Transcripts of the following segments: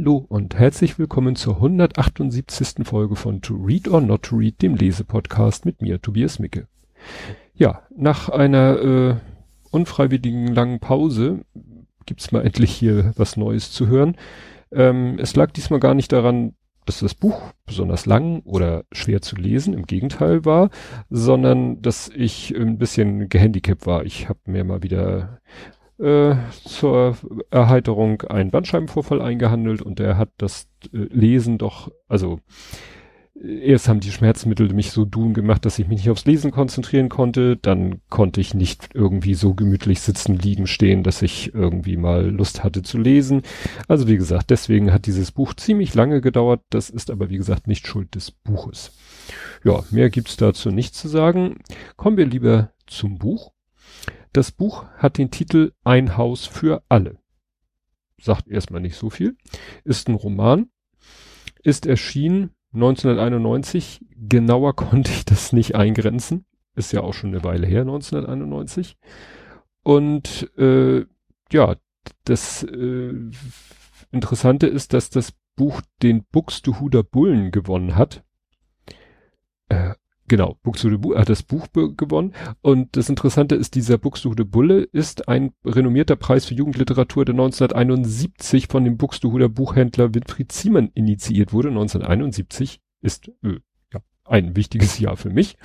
Hallo und herzlich willkommen zur 178. Folge von To Read or Not to Read, dem Lesepodcast mit mir, Tobias Micke. Ja, nach einer äh, unfreiwilligen langen Pause gibt's mal endlich hier was Neues zu hören. Ähm, es lag diesmal gar nicht daran, dass das Buch besonders lang oder schwer zu lesen, im Gegenteil war, sondern dass ich ein bisschen gehandicapt war. Ich habe mir mal wieder äh, zur Erheiterung einen Bandscheibenvorfall eingehandelt und er hat das äh, Lesen doch, also erst haben die Schmerzmittel mich so dumm gemacht, dass ich mich nicht aufs Lesen konzentrieren konnte. Dann konnte ich nicht irgendwie so gemütlich sitzen, liegen, stehen, dass ich irgendwie mal Lust hatte zu lesen. Also wie gesagt, deswegen hat dieses Buch ziemlich lange gedauert. Das ist aber wie gesagt nicht Schuld des Buches. Ja, mehr gibt's dazu nicht zu sagen. Kommen wir lieber zum Buch. Das Buch hat den Titel Ein Haus für alle. Sagt erstmal nicht so viel. Ist ein Roman. Ist erschienen 1991. Genauer konnte ich das nicht eingrenzen. Ist ja auch schon eine Weile her, 1991. Und äh, ja, das äh, Interessante ist, dass das Buch den Buxtehuder Bullen gewonnen hat. Genau, Buxtehude hat das Buch gewonnen. Und das Interessante ist, dieser Buxtehude Bulle ist ein renommierter Preis für Jugendliteratur, der 1971 von dem Buxtehuder Buchhändler Winfried Ziemann initiiert wurde. 1971 ist äh, ja, ein wichtiges Jahr für mich.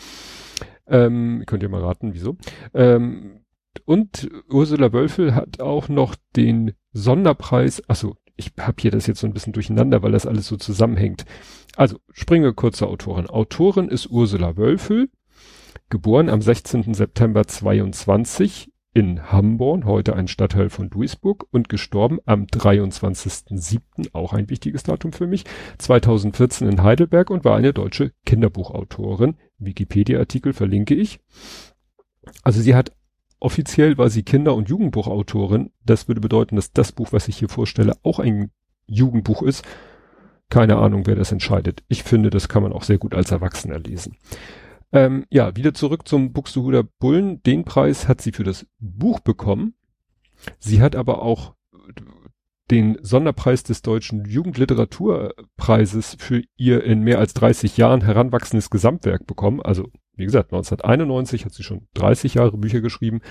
Ähm, könnt ihr mal raten, wieso. Ähm, und Ursula Wölfel hat auch noch den Sonderpreis, achso, ich habe hier das jetzt so ein bisschen durcheinander, weil das alles so zusammenhängt. Also, springen wir kurz zur Autorin. Autorin ist Ursula Wölfel, geboren am 16. September 22 in Hamborn, heute ein Stadtteil von Duisburg und gestorben am 23.07., auch ein wichtiges Datum für mich, 2014 in Heidelberg und war eine deutsche Kinderbuchautorin. Wikipedia-Artikel verlinke ich. Also sie hat offiziell war sie Kinder- und Jugendbuchautorin. Das würde bedeuten, dass das Buch, was ich hier vorstelle, auch ein Jugendbuch ist. Keine Ahnung, wer das entscheidet. Ich finde, das kann man auch sehr gut als Erwachsener lesen. Ähm, ja, wieder zurück zum Buxtehuder Bullen. Den Preis hat sie für das Buch bekommen. Sie hat aber auch den Sonderpreis des Deutschen Jugendliteraturpreises für ihr in mehr als 30 Jahren heranwachsendes Gesamtwerk bekommen. Also, wie gesagt, 1991 hat sie schon 30 Jahre Bücher geschrieben.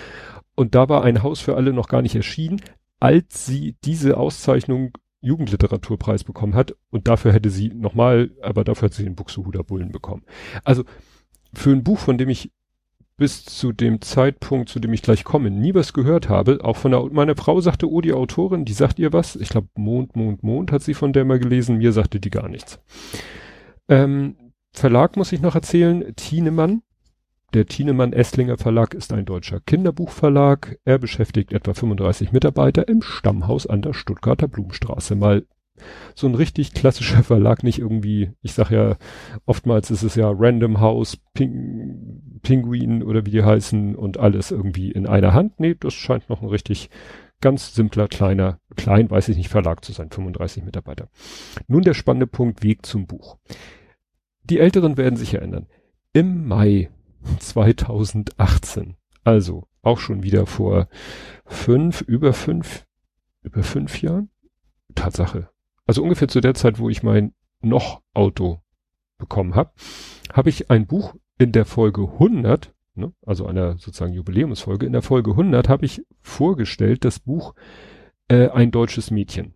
Und da war ein Haus für alle noch gar nicht erschienen, als sie diese Auszeichnung Jugendliteraturpreis bekommen hat und dafür hätte sie nochmal, aber dafür hat sie den Buxtehuder Bullen bekommen. Also für ein Buch, von dem ich bis zu dem Zeitpunkt, zu dem ich gleich komme, nie was gehört habe, auch von der, meine Frau sagte, oh, die Autorin, die sagt ihr was. Ich glaube, Mond, Mond, Mond hat sie von der mal gelesen, mir sagte die gar nichts. Ähm, Verlag muss ich noch erzählen, Thienemann, der Thienemann Esslinger Verlag ist ein deutscher Kinderbuchverlag. Er beschäftigt etwa 35 Mitarbeiter im Stammhaus an der Stuttgarter Blumenstraße. Mal so ein richtig klassischer Verlag, nicht irgendwie, ich sag ja, oftmals ist es ja Random House, Ping, Pinguin oder wie die heißen und alles irgendwie in einer Hand. Nee, das scheint noch ein richtig ganz simpler, kleiner, klein, weiß ich nicht, Verlag zu sein, 35 Mitarbeiter. Nun der spannende Punkt, Weg zum Buch. Die Älteren werden sich erinnern. Im Mai 2018. Also auch schon wieder vor fünf, über fünf, über fünf Jahren. Tatsache. Also ungefähr zu der Zeit, wo ich mein noch Auto bekommen habe, habe ich ein Buch in der Folge 100, ne, also einer sozusagen Jubiläumsfolge, in der Folge 100 habe ich vorgestellt das Buch äh, Ein deutsches Mädchen.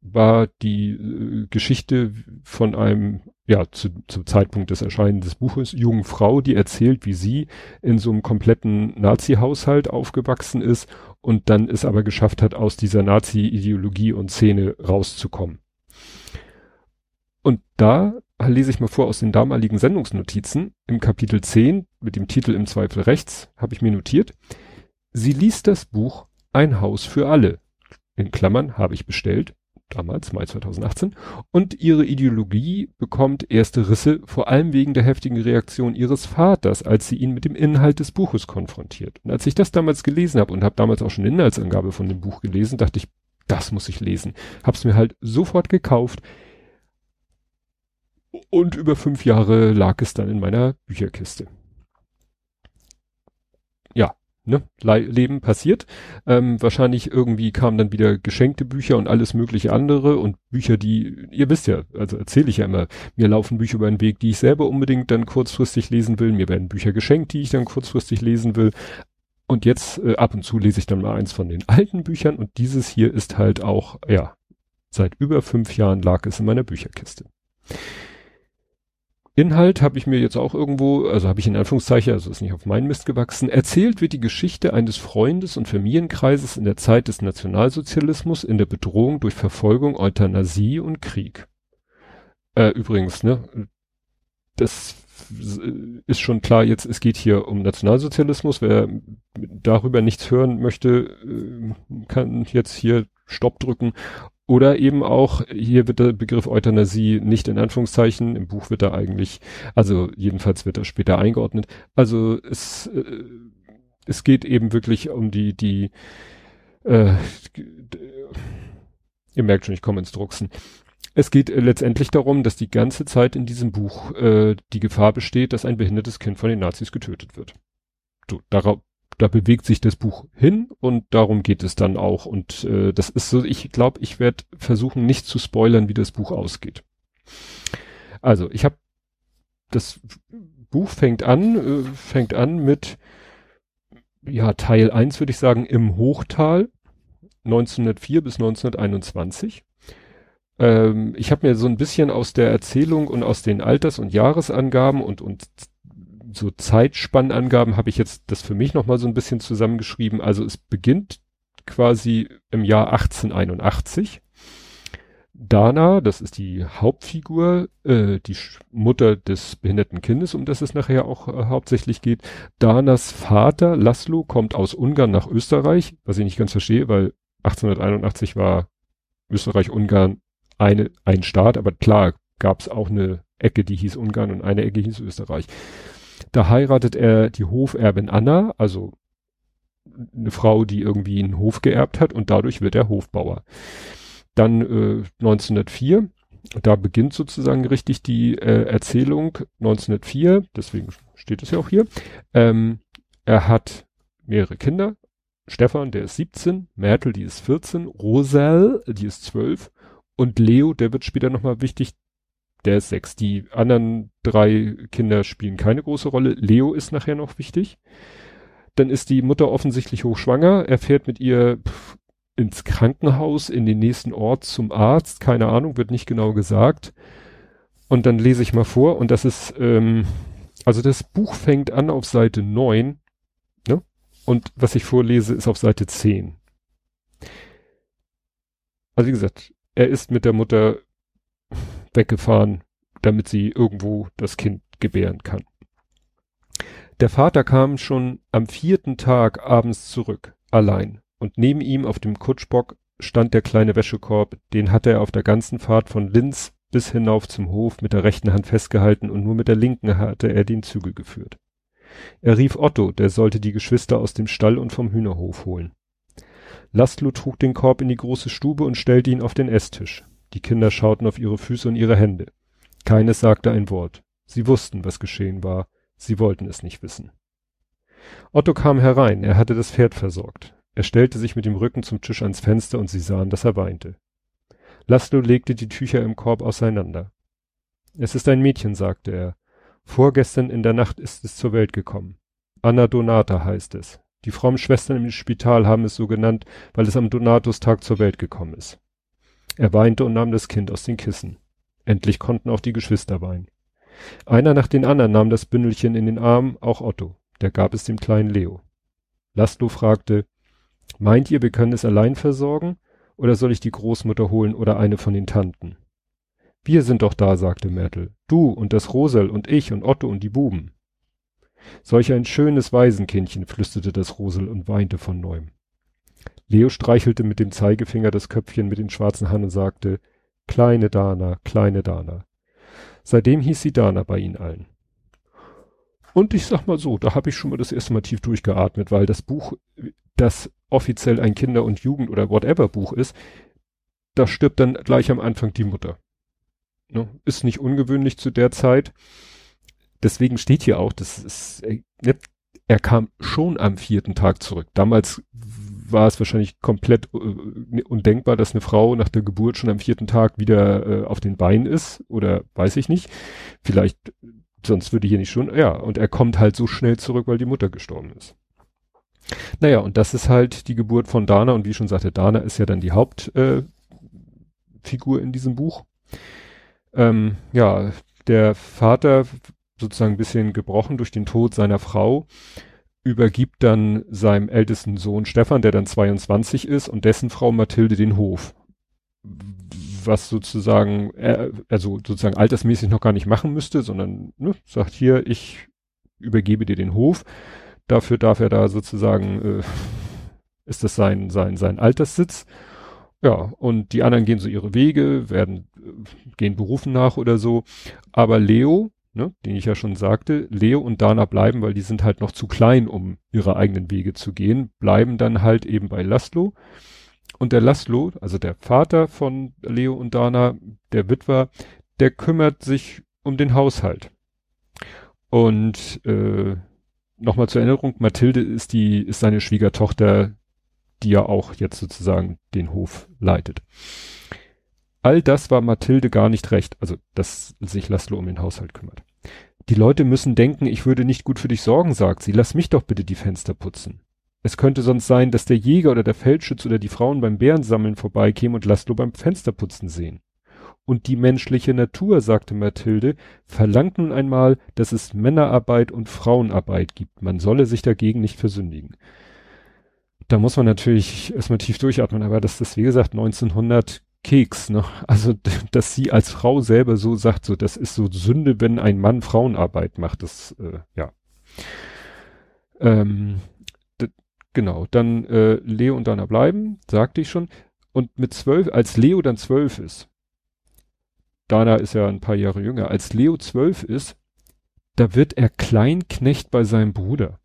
War die äh, Geschichte von einem ja, zu, zum Zeitpunkt des Erscheinens des Buches, jungen Frau, die erzählt, wie sie in so einem kompletten Nazi-Haushalt aufgewachsen ist und dann es aber geschafft hat, aus dieser Nazi-Ideologie und Szene rauszukommen. Und da lese ich mal vor aus den damaligen Sendungsnotizen im Kapitel 10 mit dem Titel Im Zweifel rechts, habe ich mir notiert. Sie liest das Buch Ein Haus für alle. In Klammern habe ich bestellt damals, Mai 2018, und ihre Ideologie bekommt erste Risse, vor allem wegen der heftigen Reaktion ihres Vaters, als sie ihn mit dem Inhalt des Buches konfrontiert. Und als ich das damals gelesen habe und habe damals auch schon Inhaltsangabe von dem Buch gelesen, dachte ich, das muss ich lesen. Hab's mir halt sofort gekauft. Und über fünf Jahre lag es dann in meiner Bücherkiste. Ja, ne, Leben passiert. Ähm, wahrscheinlich irgendwie kamen dann wieder geschenkte Bücher und alles mögliche andere und Bücher, die, ihr wisst ja, also erzähle ich ja immer, mir laufen Bücher über den Weg, die ich selber unbedingt dann kurzfristig lesen will. Mir werden Bücher geschenkt, die ich dann kurzfristig lesen will. Und jetzt äh, ab und zu lese ich dann mal eins von den alten Büchern und dieses hier ist halt auch, ja, seit über fünf Jahren lag es in meiner Bücherkiste. Inhalt habe ich mir jetzt auch irgendwo, also habe ich in Anführungszeichen, also ist nicht auf meinen Mist gewachsen, erzählt wird die Geschichte eines Freundes und Familienkreises in der Zeit des Nationalsozialismus in der Bedrohung durch Verfolgung, Euthanasie und Krieg. Äh, übrigens, ne, das ist schon klar jetzt, es geht hier um Nationalsozialismus. Wer darüber nichts hören möchte, äh, kann jetzt hier Stopp drücken oder eben auch, hier wird der Begriff Euthanasie nicht in Anführungszeichen, im Buch wird er eigentlich, also jedenfalls wird er später eingeordnet. Also es, äh, es geht eben wirklich um die, die, äh, ihr merkt schon, ich komme ins Drucksen. Es geht letztendlich darum, dass die ganze Zeit in diesem Buch äh, die Gefahr besteht, dass ein behindertes Kind von den Nazis getötet wird. So, darauf, da bewegt sich das Buch hin und darum geht es dann auch. Und äh, das ist so, ich glaube, ich werde versuchen, nicht zu spoilern, wie das Buch ausgeht. Also, ich habe das Buch fängt an, äh, fängt an mit ja, Teil 1 würde ich sagen, im Hochtal 1904 bis 1921. Ähm, ich habe mir so ein bisschen aus der Erzählung und aus den Alters- und Jahresangaben und, und so Zeitspannangaben habe ich jetzt das für mich nochmal so ein bisschen zusammengeschrieben. Also es beginnt quasi im Jahr 1881. Dana, das ist die Hauptfigur, äh, die Mutter des behinderten Kindes, um das es nachher auch äh, hauptsächlich geht. Danas Vater, Laszlo, kommt aus Ungarn nach Österreich, was ich nicht ganz verstehe, weil 1881 war Österreich-Ungarn eine, ein Staat, aber klar gab es auch eine Ecke, die hieß Ungarn und eine Ecke hieß Österreich. Da heiratet er die Hoferbin Anna, also eine Frau, die irgendwie einen Hof geerbt hat und dadurch wird er Hofbauer. Dann äh, 1904, da beginnt sozusagen richtig die äh, Erzählung 1904, deswegen steht es ja auch hier. Ähm, er hat mehrere Kinder. Stefan, der ist 17, Märtel, die ist 14, Rosal, die ist 12 und Leo, der wird später nochmal wichtig, der ist sechs. Die anderen drei Kinder spielen keine große Rolle. Leo ist nachher noch wichtig. Dann ist die Mutter offensichtlich hochschwanger. Er fährt mit ihr ins Krankenhaus, in den nächsten Ort zum Arzt. Keine Ahnung, wird nicht genau gesagt. Und dann lese ich mal vor. Und das ist, ähm, also das Buch fängt an auf Seite 9. Ne? Und was ich vorlese, ist auf Seite 10. Also wie gesagt, er ist mit der Mutter weggefahren, damit sie irgendwo das Kind gebären kann. Der Vater kam schon am vierten Tag abends zurück, allein, und neben ihm auf dem Kutschbock stand der kleine Wäschekorb, den hatte er auf der ganzen Fahrt von Linz bis hinauf zum Hof mit der rechten Hand festgehalten und nur mit der linken hatte er den Zügel geführt. Er rief Otto, der sollte die Geschwister aus dem Stall und vom Hühnerhof holen. Laszlo trug den Korb in die große Stube und stellte ihn auf den Esstisch. Die Kinder schauten auf ihre Füße und ihre Hände. Keines sagte ein Wort. Sie wussten, was geschehen war. Sie wollten es nicht wissen. Otto kam herein. Er hatte das Pferd versorgt. Er stellte sich mit dem Rücken zum Tisch ans Fenster und sie sahen, dass er weinte. Laszlo legte die Tücher im Korb auseinander. Es ist ein Mädchen, sagte er. Vorgestern in der Nacht ist es zur Welt gekommen. Anna Donata heißt es. Die frommen Schwestern im Spital haben es so genannt, weil es am Donatustag zur Welt gekommen ist. Er weinte und nahm das Kind aus den Kissen. Endlich konnten auch die Geschwister weinen. Einer nach den anderen nahm das Bündelchen in den Arm, auch Otto. Der gab es dem kleinen Leo. Laszlo fragte, meint ihr, wir können es allein versorgen? Oder soll ich die Großmutter holen oder eine von den Tanten? Wir sind doch da, sagte Märtel. Du und das Rosel und ich und Otto und die Buben. Solch ein schönes Waisenkindchen, flüsterte das Rosel und weinte von neuem. Leo streichelte mit dem Zeigefinger das Köpfchen mit den schwarzen Haaren und sagte, kleine Dana, kleine Dana. Seitdem hieß sie Dana bei ihnen allen. Und ich sag mal so, da habe ich schon mal das erste Mal tief durchgeatmet, weil das Buch, das offiziell ein Kinder- und Jugend- oder whatever Buch ist, da stirbt dann gleich am Anfang die Mutter. Ne? Ist nicht ungewöhnlich zu der Zeit. Deswegen steht hier auch, das ist, äh, er kam schon am vierten Tag zurück. Damals war es wahrscheinlich komplett äh, undenkbar, dass eine Frau nach der Geburt schon am vierten Tag wieder äh, auf den Beinen ist oder weiß ich nicht. Vielleicht, sonst würde hier nicht schon, ja, und er kommt halt so schnell zurück, weil die Mutter gestorben ist. Naja, und das ist halt die Geburt von Dana und wie schon sagte, Dana ist ja dann die Hauptfigur äh, in diesem Buch. Ähm, ja, der Vater sozusagen ein bisschen gebrochen durch den Tod seiner Frau, übergibt dann seinem ältesten Sohn Stefan, der dann 22 ist, und dessen Frau Mathilde den Hof. Was sozusagen, er, also sozusagen altersmäßig noch gar nicht machen müsste, sondern ne, sagt hier, ich übergebe dir den Hof. Dafür darf er da sozusagen, äh, ist das sein, sein, sein Alterssitz. Ja, und die anderen gehen so ihre Wege, werden, äh, gehen Berufen nach oder so. Aber Leo, ne, den ich ja schon sagte, Leo und Dana bleiben, weil die sind halt noch zu klein, um ihre eigenen Wege zu gehen, bleiben dann halt eben bei Laszlo. Und der Laszlo, also der Vater von Leo und Dana, der Witwer, der kümmert sich um den Haushalt. Und äh, nochmal zur Erinnerung, Mathilde ist die, ist seine Schwiegertochter, die ja auch jetzt sozusagen den Hof leitet. All das war Mathilde gar nicht recht, also dass sich Laszlo um den Haushalt kümmert. Die Leute müssen denken, ich würde nicht gut für dich sorgen, sagt sie. Lass mich doch bitte die Fenster putzen. Es könnte sonst sein, dass der Jäger oder der Feldschütz oder die Frauen beim Bärensammeln vorbeikämen und Laszlo beim Fensterputzen sehen. Und die menschliche Natur, sagte Mathilde, verlangt nun einmal, dass es Männerarbeit und Frauenarbeit gibt. Man solle sich dagegen nicht versündigen. Da muss man natürlich erstmal tief durchatmen, aber das ist, wie gesagt, 1900 Keks, ne? Also, dass sie als Frau selber so sagt, so, das ist so Sünde, wenn ein Mann Frauenarbeit macht, das, äh, ja. Ähm, genau, dann äh, Leo und Dana bleiben, sagte ich schon. Und mit zwölf, als Leo dann zwölf ist, Dana ist ja ein paar Jahre jünger, als Leo zwölf ist, da wird er Kleinknecht bei seinem Bruder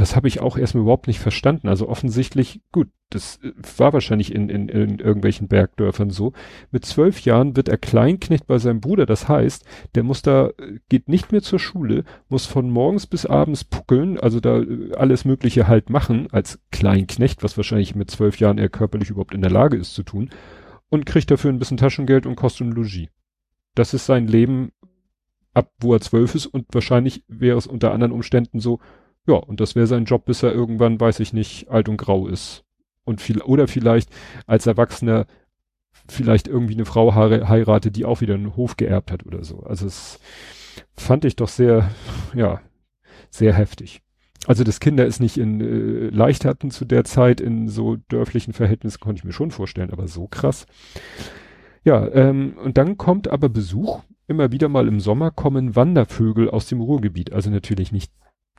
das habe ich auch erstmal überhaupt nicht verstanden. Also offensichtlich, gut, das äh, war wahrscheinlich in, in, in irgendwelchen Bergdörfern so. Mit zwölf Jahren wird er Kleinknecht bei seinem Bruder. Das heißt, der muss da, äh, geht nicht mehr zur Schule, muss von morgens bis abends puckeln, also da äh, alles Mögliche halt machen als Kleinknecht, was wahrscheinlich mit zwölf Jahren er körperlich überhaupt in der Lage ist zu tun, und kriegt dafür ein bisschen Taschengeld und Kost und Logis. Das ist sein Leben ab wo er zwölf ist und wahrscheinlich wäre es unter anderen Umständen so, ja, und das wäre sein Job, bis er irgendwann, weiß ich nicht, alt und grau ist. Und viel, oder vielleicht als Erwachsener vielleicht irgendwie eine Frau heiratet, die auch wieder einen Hof geerbt hat oder so. Also es fand ich doch sehr, ja, sehr heftig. Also das Kinder ist nicht in äh, leicht hatten zu der Zeit in so dörflichen Verhältnissen, konnte ich mir schon vorstellen, aber so krass. Ja, ähm, und dann kommt aber Besuch. Immer wieder mal im Sommer kommen Wandervögel aus dem Ruhrgebiet. Also natürlich nicht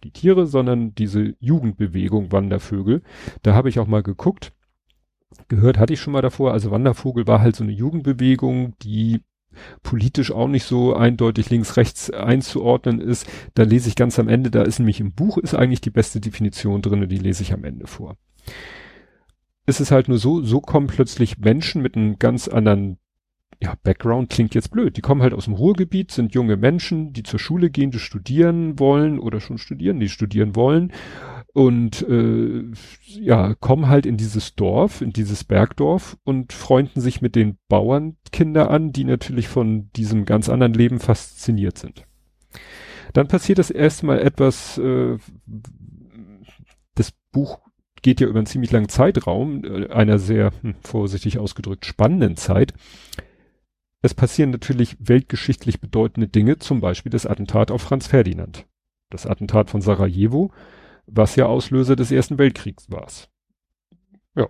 die Tiere, sondern diese Jugendbewegung Wandervögel. Da habe ich auch mal geguckt. Gehört hatte ich schon mal davor. Also Wandervogel war halt so eine Jugendbewegung, die politisch auch nicht so eindeutig links-rechts einzuordnen ist. Da lese ich ganz am Ende, da ist nämlich im Buch ist eigentlich die beste Definition drin, die lese ich am Ende vor. Es ist halt nur so, so kommen plötzlich Menschen mit einem ganz anderen ja, Background klingt jetzt blöd. Die kommen halt aus dem Ruhrgebiet, sind junge Menschen, die zur Schule gehen, die studieren wollen oder schon studieren, die studieren wollen und äh, ja, kommen halt in dieses Dorf, in dieses Bergdorf und freunden sich mit den Bauernkinder an, die natürlich von diesem ganz anderen Leben fasziniert sind. Dann passiert das erstmal etwas, äh, das Buch geht ja über einen ziemlich langen Zeitraum, äh, einer sehr, hm, vorsichtig ausgedrückt, spannenden Zeit es passieren natürlich weltgeschichtlich bedeutende Dinge, zum Beispiel das Attentat auf Franz Ferdinand. Das Attentat von Sarajevo, was ja Auslöser des Ersten Weltkriegs war. Ja.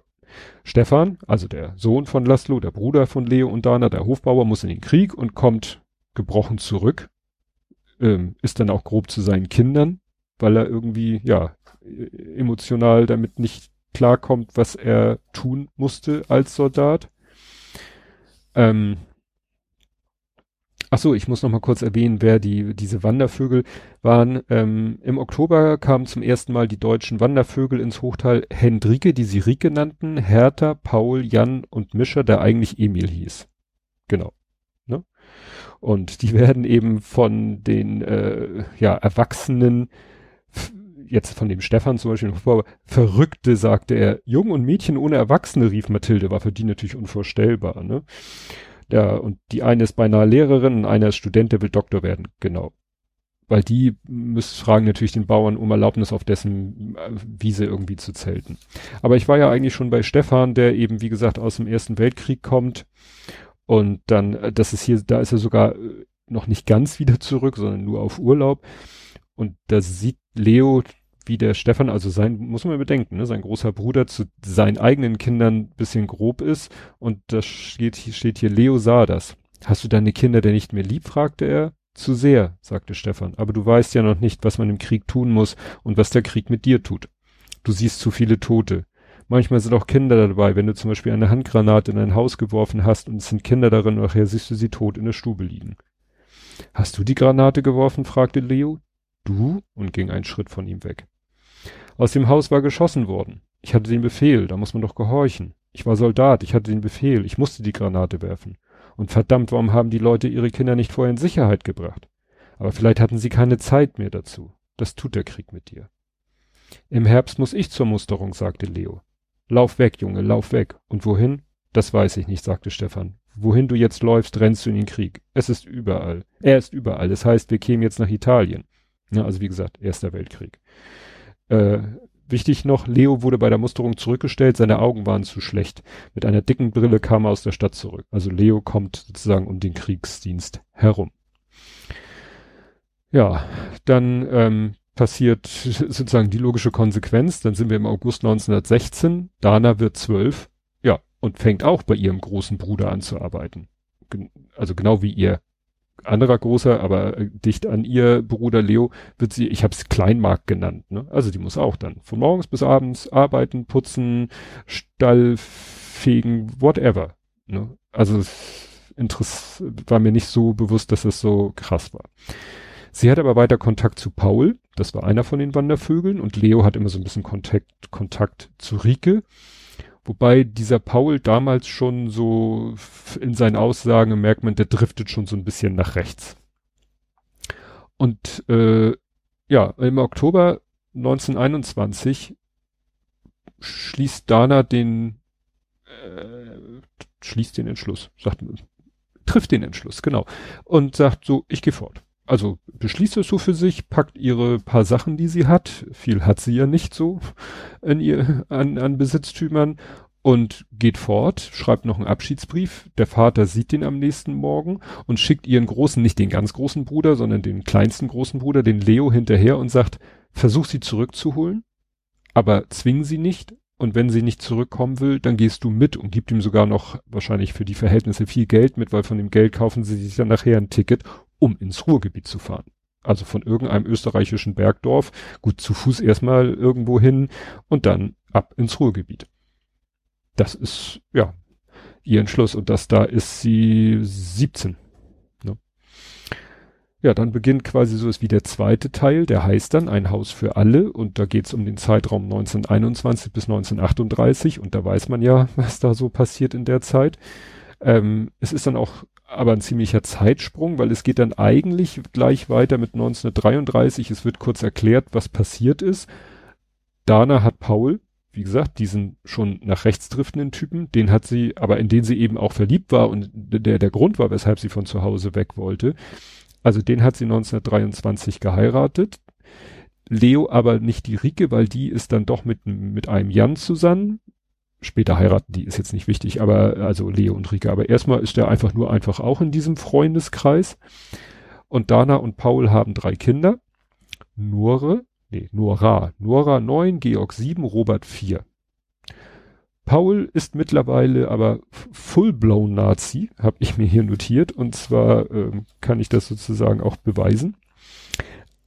Stefan, also der Sohn von Laszlo, der Bruder von Leo und Dana, der Hofbauer, muss in den Krieg und kommt gebrochen zurück, ähm, ist dann auch grob zu seinen Kindern, weil er irgendwie, ja, emotional damit nicht klarkommt, was er tun musste als Soldat. Ähm, Ach so, ich muss noch mal kurz erwähnen, wer die diese Wandervögel waren. Ähm, Im Oktober kamen zum ersten Mal die deutschen Wandervögel ins Hochtal Hendrike, die sie Rike nannten, Hertha, Paul, Jan und Mischer, der eigentlich Emil hieß. Genau. Ne? Und die werden eben von den äh, ja, Erwachsenen jetzt von dem Stefan zum Beispiel, Verrückte, sagte er, Jungen und Mädchen ohne Erwachsene, rief Mathilde, war für die natürlich unvorstellbar, ne? Ja, und die eine ist beinahe Lehrerin und einer ist Student, der will Doktor werden, genau. Weil die müssen fragen natürlich den Bauern um Erlaubnis auf dessen äh, Wiese irgendwie zu zelten. Aber ich war ja eigentlich schon bei Stefan, der eben, wie gesagt, aus dem Ersten Weltkrieg kommt. Und dann, äh, das ist hier, da ist er sogar äh, noch nicht ganz wieder zurück, sondern nur auf Urlaub. Und da sieht Leo, wie der Stefan, also sein, muss man bedenken, ne, sein großer Bruder zu seinen eigenen Kindern bisschen grob ist. Und da steht, steht hier, Leo sah das. Hast du deine Kinder denn nicht mehr lieb? fragte er. Zu sehr, sagte Stefan. Aber du weißt ja noch nicht, was man im Krieg tun muss und was der Krieg mit dir tut. Du siehst zu viele Tote. Manchmal sind auch Kinder dabei, wenn du zum Beispiel eine Handgranate in ein Haus geworfen hast und es sind Kinder darin und nachher siehst du sie tot in der Stube liegen. Hast du die Granate geworfen? fragte Leo. Du? und ging einen Schritt von ihm weg. Aus dem Haus war geschossen worden. Ich hatte den Befehl, da muss man doch gehorchen. Ich war Soldat, ich hatte den Befehl, ich musste die Granate werfen. Und verdammt, warum haben die Leute ihre Kinder nicht vorher in Sicherheit gebracht? Aber vielleicht hatten sie keine Zeit mehr dazu. Das tut der Krieg mit dir. Im Herbst muss ich zur Musterung, sagte Leo. Lauf weg, Junge, lauf weg. Und wohin? Das weiß ich nicht, sagte Stefan. Wohin du jetzt läufst, rennst du in den Krieg. Es ist überall. Er ist überall. Das heißt, wir kämen jetzt nach Italien. Ja, also wie gesagt, Erster Weltkrieg. Äh, wichtig noch, Leo wurde bei der Musterung zurückgestellt, seine Augen waren zu schlecht. Mit einer dicken Brille kam er aus der Stadt zurück. Also Leo kommt sozusagen um den Kriegsdienst herum. Ja, dann ähm, passiert sozusagen die logische Konsequenz. Dann sind wir im August 1916. Dana wird zwölf. Ja, und fängt auch bei ihrem großen Bruder an zu arbeiten. Also genau wie ihr anderer großer, aber äh, dicht an ihr Bruder Leo wird sie, ich habe es Kleinmarkt genannt, ne? Also die muss auch dann von morgens bis abends arbeiten, putzen, Stall fegen, whatever. Ne? Also Interess war mir nicht so bewusst, dass es so krass war. Sie hat aber weiter Kontakt zu Paul, das war einer von den Wandervögeln, und Leo hat immer so ein bisschen Kontakt, Kontakt zu Rike. Wobei dieser Paul damals schon so in seinen Aussagen merkt man, der driftet schon so ein bisschen nach rechts. Und äh, ja, im Oktober 1921 schließt Dana den äh, schließt den Entschluss, sagt trifft den Entschluss, genau. Und sagt so, ich gehe fort also beschließt es so für sich, packt ihre paar Sachen, die sie hat, viel hat sie ja nicht so in ihr, an, an Besitztümern und geht fort, schreibt noch einen Abschiedsbrief. Der Vater sieht den am nächsten Morgen und schickt ihren großen, nicht den ganz großen Bruder, sondern den kleinsten großen Bruder, den Leo, hinterher und sagt, versuch sie zurückzuholen, aber zwing sie nicht. Und wenn sie nicht zurückkommen will, dann gehst du mit und gib ihm sogar noch wahrscheinlich für die Verhältnisse viel Geld mit, weil von dem Geld kaufen sie sich dann nachher ein Ticket um ins Ruhrgebiet zu fahren. Also von irgendeinem österreichischen Bergdorf, gut zu Fuß erstmal irgendwo hin und dann ab ins Ruhrgebiet. Das ist, ja, ihr Entschluss und das da ist sie 17. Ne? Ja, dann beginnt quasi so ist wie der zweite Teil, der heißt dann ein Haus für alle und da geht's um den Zeitraum 1921 bis 1938 und da weiß man ja, was da so passiert in der Zeit. Ähm, es ist dann auch aber ein ziemlicher Zeitsprung, weil es geht dann eigentlich gleich weiter mit 1933. Es wird kurz erklärt, was passiert ist. Dana hat Paul, wie gesagt, diesen schon nach rechts driftenden Typen, den hat sie, aber in den sie eben auch verliebt war und der der Grund war, weshalb sie von zu Hause weg wollte. Also den hat sie 1923 geheiratet. Leo aber nicht die Rike, weil die ist dann doch mit, mit einem Jan zusammen, später heiraten die, ist jetzt nicht wichtig, aber also Leo und Rika. Aber erstmal ist er einfach nur einfach auch in diesem Freundeskreis. Und Dana und Paul haben drei Kinder. Nore, nee, Nora, Nora neun, Georg sieben, Robert vier. Paul ist mittlerweile aber full-blown Nazi, habe ich mir hier notiert. Und zwar ähm, kann ich das sozusagen auch beweisen.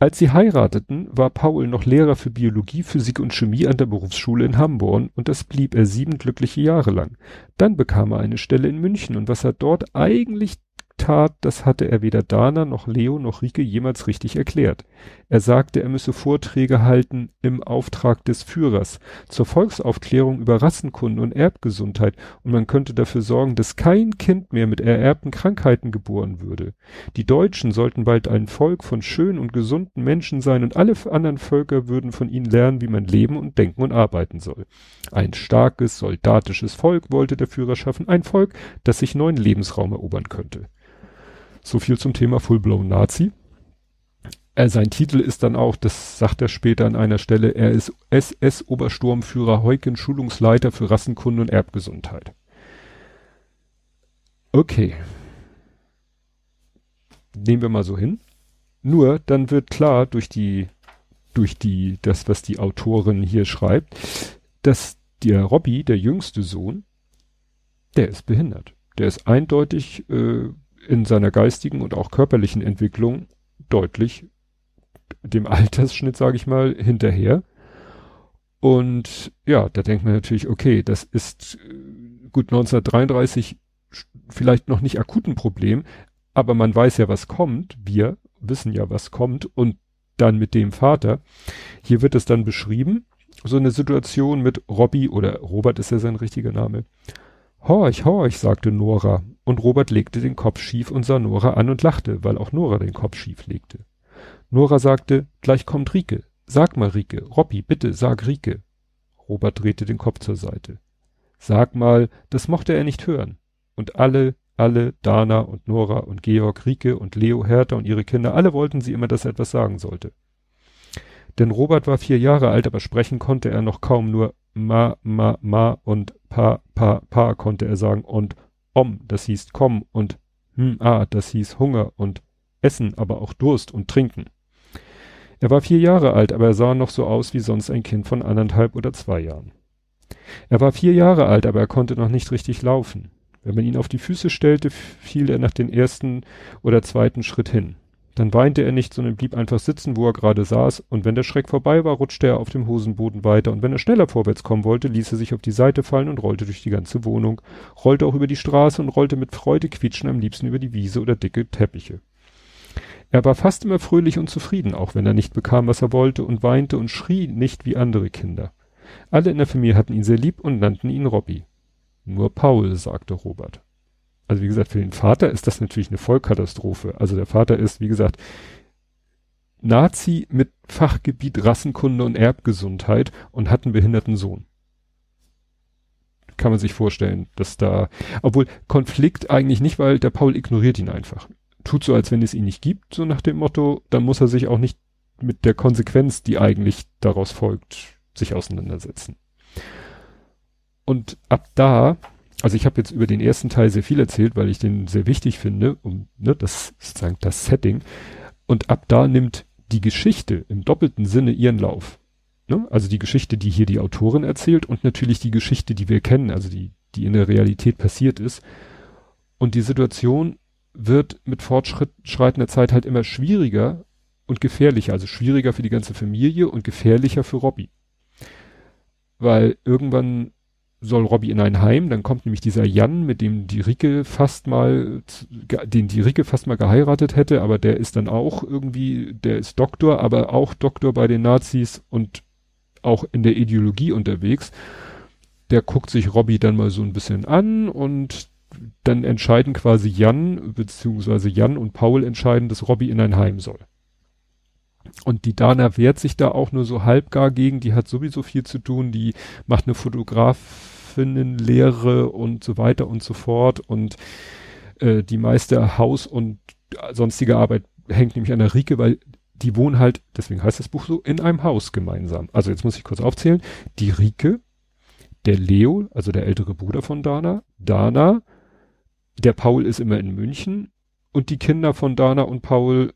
Als sie heirateten, war Paul noch Lehrer für Biologie, Physik und Chemie an der Berufsschule in Hamburg und das blieb er sieben glückliche Jahre lang. Dann bekam er eine Stelle in München und was er dort eigentlich tat, das hatte er weder Dana noch Leo noch Rike jemals richtig erklärt. Er sagte, er müsse Vorträge halten im Auftrag des Führers zur Volksaufklärung über Rassenkunden und Erbgesundheit und man könnte dafür sorgen, dass kein Kind mehr mit ererbten Krankheiten geboren würde. Die Deutschen sollten bald ein Volk von schönen und gesunden Menschen sein und alle anderen Völker würden von ihnen lernen, wie man leben und denken und arbeiten soll. Ein starkes, soldatisches Volk wollte der Führer schaffen, ein Volk, das sich neuen Lebensraum erobern könnte. So viel zum Thema Full-Blown Nazi. Er, sein Titel ist dann auch, das sagt er später an einer Stelle, er ist SS-Obersturmführer Heuken, Schulungsleiter für Rassenkunde und Erbgesundheit. Okay. Nehmen wir mal so hin. Nur dann wird klar durch die, durch die, das, was die Autorin hier schreibt, dass der Robby, der jüngste Sohn, der ist behindert. Der ist eindeutig äh, in seiner geistigen und auch körperlichen Entwicklung deutlich dem Altersschnitt, sage ich mal, hinterher. Und ja, da denkt man natürlich, okay, das ist äh, gut 1933 vielleicht noch nicht akut ein Problem, aber man weiß ja, was kommt. Wir wissen ja, was kommt und dann mit dem Vater. Hier wird es dann beschrieben, so eine Situation mit Robby oder Robert ist ja sein richtiger Name. Horch, horch, sagte Nora, und Robert legte den Kopf schief und sah Nora an und lachte, weil auch Nora den Kopf schief legte. Nora sagte, gleich kommt Rike. Sag mal, Rike, Robby, bitte, sag Rike. Robert drehte den Kopf zur Seite. Sag mal, das mochte er nicht hören. Und alle, alle, Dana und Nora und Georg, Rike und Leo, Hertha und ihre Kinder, alle wollten sie immer, dass er etwas sagen sollte. Denn Robert war vier Jahre alt, aber sprechen konnte er noch kaum nur ma, ma, ma und pa, pa, pa konnte er sagen und om, das hieß komm und hm, ah, das hieß Hunger und Essen, aber auch Durst und Trinken. Er war vier Jahre alt, aber er sah noch so aus wie sonst ein Kind von anderthalb oder zwei Jahren. Er war vier Jahre alt, aber er konnte noch nicht richtig laufen. Wenn man ihn auf die Füße stellte, fiel er nach dem ersten oder zweiten Schritt hin. Dann weinte er nicht, sondern blieb einfach sitzen, wo er gerade saß, und wenn der Schreck vorbei war, rutschte er auf dem Hosenboden weiter, und wenn er schneller vorwärts kommen wollte, ließ er sich auf die Seite fallen und rollte durch die ganze Wohnung, rollte auch über die Straße und rollte mit Freude quietschen am liebsten über die Wiese oder dicke Teppiche. Er war fast immer fröhlich und zufrieden, auch wenn er nicht bekam, was er wollte, und weinte und schrie nicht wie andere Kinder. Alle in der Familie hatten ihn sehr lieb und nannten ihn Robby. Nur Paul, sagte Robert also wie gesagt, für den Vater ist das natürlich eine Vollkatastrophe. Also der Vater ist, wie gesagt, Nazi mit Fachgebiet Rassenkunde und Erbgesundheit und hat einen behinderten Sohn. Kann man sich vorstellen, dass da, obwohl Konflikt eigentlich nicht, weil der Paul ignoriert ihn einfach. Tut so, als wenn es ihn nicht gibt, so nach dem Motto, dann muss er sich auch nicht mit der Konsequenz, die eigentlich daraus folgt, sich auseinandersetzen. Und ab da also ich habe jetzt über den ersten Teil sehr viel erzählt, weil ich den sehr wichtig finde, um ne, das sozusagen das Setting. Und ab da nimmt die Geschichte im doppelten Sinne ihren Lauf. Ne? Also die Geschichte, die hier die Autorin erzählt und natürlich die Geschichte, die wir kennen, also die, die in der Realität passiert ist. Und die Situation wird mit fortschreitender Zeit halt immer schwieriger und gefährlicher, also schwieriger für die ganze Familie und gefährlicher für Robbie. Weil irgendwann soll Robby in ein Heim, dann kommt nämlich dieser Jan, mit dem die Rike fast mal, den die Rike fast mal geheiratet hätte, aber der ist dann auch irgendwie, der ist Doktor, aber auch Doktor bei den Nazis und auch in der Ideologie unterwegs. Der guckt sich Robby dann mal so ein bisschen an und dann entscheiden quasi Jan, beziehungsweise Jan und Paul entscheiden, dass Robby in ein Heim soll. Und die Dana wehrt sich da auch nur so halbgar gegen, die hat sowieso viel zu tun, die macht eine Fotograf, Fotografinnenlehre und so weiter und so fort und äh, die meiste Haus- und sonstige Arbeit hängt nämlich an der Rike, weil die wohnen halt, deswegen heißt das Buch so, in einem Haus gemeinsam. Also jetzt muss ich kurz aufzählen. Die Rike, der Leo, also der ältere Bruder von Dana, Dana, der Paul ist immer in München und die Kinder von Dana und Paul,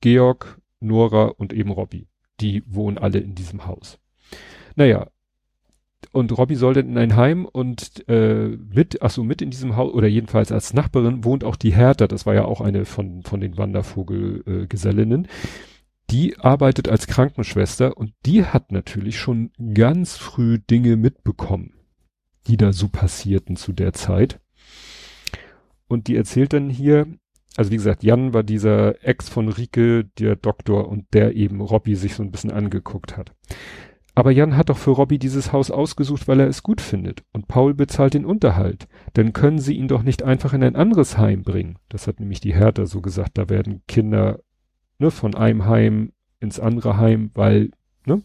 Georg, Nora und eben Robby. Die wohnen alle in diesem Haus. Naja, und Robby soll dann in ein Heim und äh, mit, ach so, mit in diesem Haus, oder jedenfalls als Nachbarin wohnt auch die Hertha, das war ja auch eine von, von den Wandervogelgesellinnen. Äh, die arbeitet als Krankenschwester und die hat natürlich schon ganz früh Dinge mitbekommen, die da so passierten zu der Zeit. Und die erzählt dann hier, also wie gesagt, Jan war dieser Ex von Rike, der Doktor und der eben Robby sich so ein bisschen angeguckt hat. Aber Jan hat doch für Robby dieses Haus ausgesucht, weil er es gut findet. Und Paul bezahlt den Unterhalt. Dann können sie ihn doch nicht einfach in ein anderes Heim bringen. Das hat nämlich die Hertha so gesagt. Da werden Kinder ne, von einem Heim ins andere Heim, weil ne,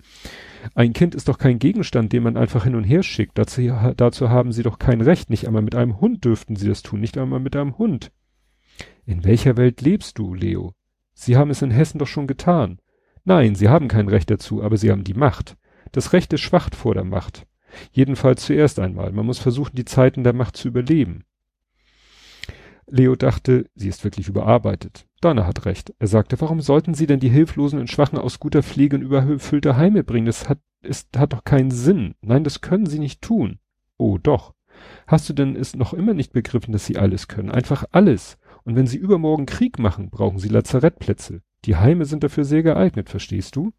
ein Kind ist doch kein Gegenstand, den man einfach hin und her schickt. Dazu, dazu haben sie doch kein Recht. Nicht einmal mit einem Hund dürften sie das tun. Nicht einmal mit einem Hund. In welcher Welt lebst du, Leo? Sie haben es in Hessen doch schon getan. Nein, sie haben kein Recht dazu, aber sie haben die Macht. Das Recht ist schwach vor der Macht. Jedenfalls zuerst einmal. Man muss versuchen, die Zeiten der Macht zu überleben. Leo dachte, sie ist wirklich überarbeitet. Dana hat recht. Er sagte, warum sollten sie denn die Hilflosen und Schwachen aus guter Pflege in überfüllte Heime bringen? Das hat, es hat doch keinen Sinn. Nein, das können sie nicht tun. Oh, doch. Hast du denn es noch immer nicht begriffen, dass sie alles können? Einfach alles. Und wenn sie übermorgen Krieg machen, brauchen sie Lazarettplätze. Die Heime sind dafür sehr geeignet, verstehst du?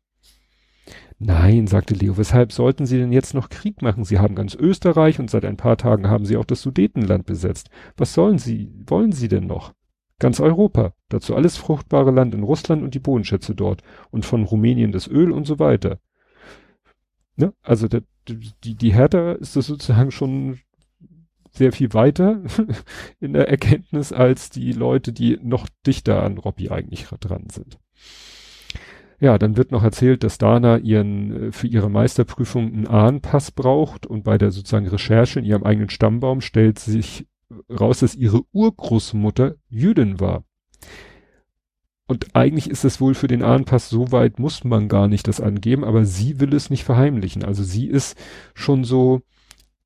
Nein, sagte Leo, weshalb sollten Sie denn jetzt noch Krieg machen? Sie haben ganz Österreich und seit ein paar Tagen haben Sie auch das Sudetenland besetzt. Was sollen Sie, wollen Sie denn noch? Ganz Europa, dazu alles fruchtbare Land in Russland und die Bodenschätze dort und von Rumänien das Öl und so weiter. Ne? Also der, die, die Hertha ist das sozusagen schon sehr viel weiter in der Erkenntnis als die Leute, die noch dichter an Robby eigentlich dran sind. Ja, dann wird noch erzählt, dass Dana ihren, äh, für ihre Meisterprüfung einen Ahnpass braucht und bei der sozusagen Recherche in ihrem eigenen Stammbaum stellt sich raus, dass ihre Urgroßmutter Jüdin war. Und eigentlich ist es wohl für den Ahnpass so weit muss man gar nicht das angeben, aber sie will es nicht verheimlichen. Also sie ist schon so,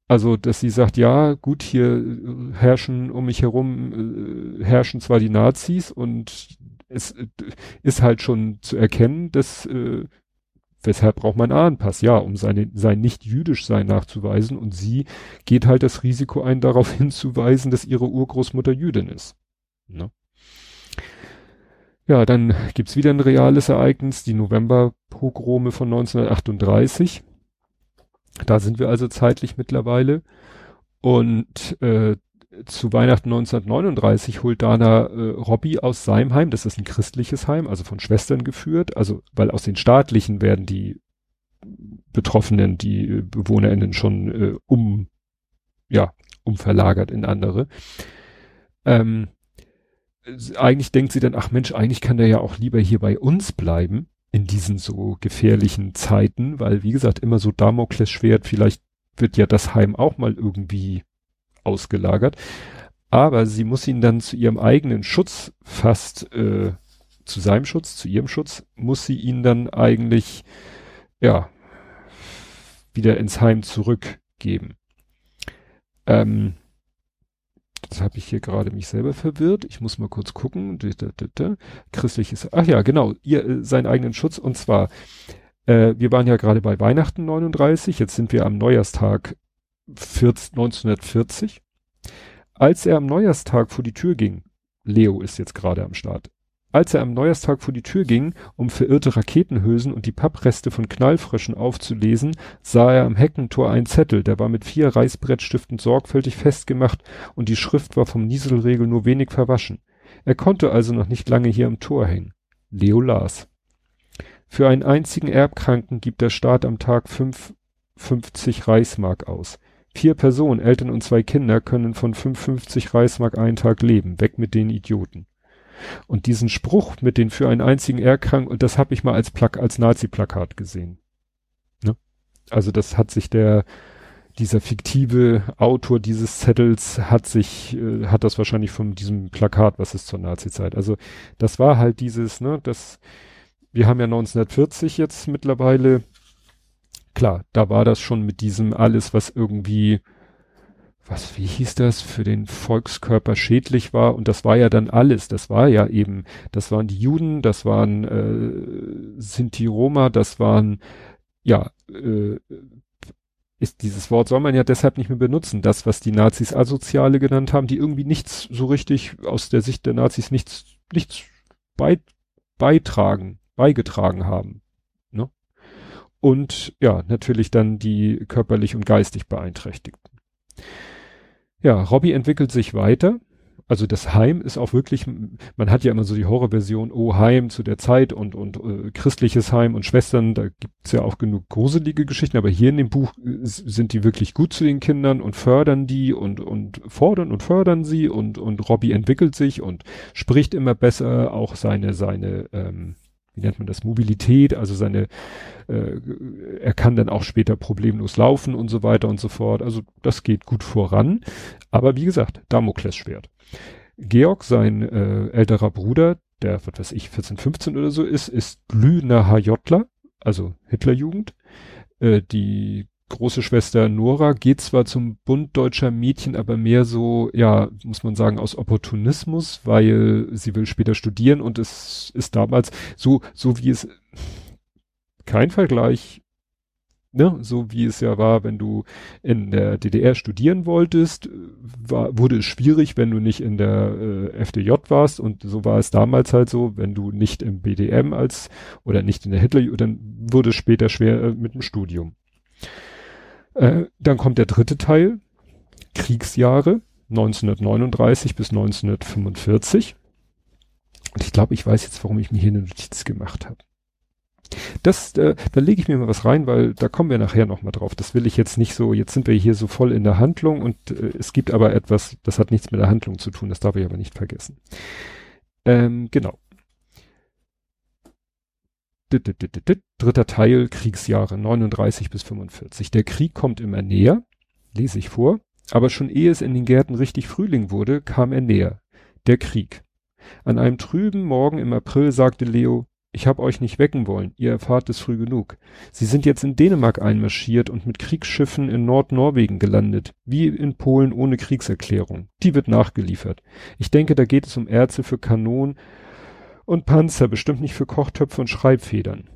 also dass sie sagt, ja, gut, hier herrschen um mich herum, äh, herrschen zwar die Nazis und es äh, ist halt schon zu erkennen, dass äh, weshalb braucht man Ahnpass? Ja, um seine, sein nicht jüdisch sein nachzuweisen und sie geht halt das Risiko ein, darauf hinzuweisen, dass ihre Urgroßmutter Jüdin ist. Ne? Ja, dann gibt's wieder ein reales Ereignis, die Novemberpogrome von 1938. Da sind wir also zeitlich mittlerweile. Und äh, zu Weihnachten 1939 holt Dana äh, Robby aus seinem Heim, das ist ein christliches Heim, also von Schwestern geführt, also weil aus den staatlichen werden die Betroffenen, die äh, BewohnerInnen schon äh, um, ja, umverlagert in andere. Ähm, eigentlich denkt sie dann, ach Mensch, eigentlich kann der ja auch lieber hier bei uns bleiben in diesen so gefährlichen Zeiten, weil wie gesagt, immer so Damoklesschwert, vielleicht wird ja das Heim auch mal irgendwie ausgelagert. Aber sie muss ihn dann zu ihrem eigenen Schutz fast, äh, zu seinem Schutz, zu ihrem Schutz, muss sie ihn dann eigentlich, ja, wieder ins Heim zurückgeben. Ähm, das habe ich hier gerade mich selber verwirrt. Ich muss mal kurz gucken. Christliches, ach ja, genau, ihr, äh, seinen eigenen Schutz. Und zwar, äh, wir waren ja gerade bei Weihnachten 39, jetzt sind wir am Neujahrstag 1940. Als er am Neujahrstag vor die Tür ging, Leo ist jetzt gerade am Start, als er am Neujahrstag vor die Tür ging, um verirrte Raketenhülsen und die Pappreste von Knallfröschen aufzulesen, sah er am Heckentor einen Zettel, der war mit vier Reißbrettstiften sorgfältig festgemacht und die Schrift war vom Nieselregel nur wenig verwaschen. Er konnte also noch nicht lange hier am Tor hängen. Leo las. Für einen einzigen Erbkranken gibt der Staat am Tag fünf, 50 Reichsmark aus. Vier Personen, Eltern und zwei Kinder, können von 55 Reichsmark einen Tag leben. Weg mit den Idioten. Und diesen Spruch mit den für einen einzigen Erkrank, und das habe ich mal als Plak als Nazi-Plakat gesehen. Ne? Also das hat sich der, dieser fiktive Autor dieses Zettels hat sich, äh, hat das wahrscheinlich von diesem Plakat, was ist zur Nazi-Zeit. Also das war halt dieses, ne, das, wir haben ja 1940 jetzt mittlerweile, klar, da war das schon mit diesem alles, was irgendwie, was, wie hieß das, für den Volkskörper schädlich war. Und das war ja dann alles. Das war ja eben, das waren die Juden, das waren äh, Sinti Roma, das waren, ja, äh, ist dieses Wort soll man ja deshalb nicht mehr benutzen. Das, was die Nazis Asoziale genannt haben, die irgendwie nichts so richtig aus der Sicht der Nazis nichts, nichts bei, beitragen, beigetragen haben und ja, natürlich dann die körperlich und geistig Beeinträchtigten. Ja, Robbie entwickelt sich weiter. Also das Heim ist auch wirklich, man hat ja immer so die Horrorversion, oh Heim zu der Zeit und, und äh, christliches Heim und Schwestern, da gibt's ja auch genug gruselige Geschichten, aber hier in dem Buch äh, sind die wirklich gut zu den Kindern und fördern die und, und fordern und fördern sie und, und Robbie entwickelt sich und spricht immer besser, auch seine, seine, ähm, wie nennt man das, Mobilität, also seine, äh, er kann dann auch später problemlos laufen und so weiter und so fort. Also das geht gut voran. Aber wie gesagt, Damoklesschwert. Georg, sein äh, älterer Bruder, der, was weiß ich, 14, 15 oder so ist, ist glühender HJler, also Hitlerjugend. Äh, die große Schwester Nora geht zwar zum Bund deutscher Mädchen, aber mehr so, ja, muss man sagen, aus Opportunismus, weil sie will später studieren und es ist damals so, so wie es kein Vergleich ne, so wie es ja war, wenn du in der DDR studieren wolltest, war, wurde es schwierig, wenn du nicht in der äh, FDJ warst und so war es damals halt so, wenn du nicht im BDM als oder nicht in der Hitler, dann wurde es später schwer äh, mit dem Studium. Äh, dann kommt der dritte Teil, Kriegsjahre 1939 bis 1945. Und ich glaube, ich weiß jetzt, warum ich mir hier eine Notiz gemacht habe. Das, äh, da lege ich mir mal was rein, weil da kommen wir nachher noch mal drauf. Das will ich jetzt nicht so, jetzt sind wir hier so voll in der Handlung und äh, es gibt aber etwas, das hat nichts mit der Handlung zu tun, das darf ich aber nicht vergessen. Ähm, genau. Dritter Teil, Kriegsjahre 39 bis 45. Der Krieg kommt immer näher, lese ich vor, aber schon ehe es in den Gärten richtig Frühling wurde, kam er näher. Der Krieg. An einem trüben Morgen im April sagte Leo, ich hab euch nicht wecken wollen, ihr erfahrt es früh genug. Sie sind jetzt in Dänemark einmarschiert und mit Kriegsschiffen in Nordnorwegen gelandet, wie in Polen ohne Kriegserklärung. Die wird nachgeliefert. Ich denke, da geht es um Erze für Kanonen und Panzer, bestimmt nicht für Kochtöpfe und Schreibfedern.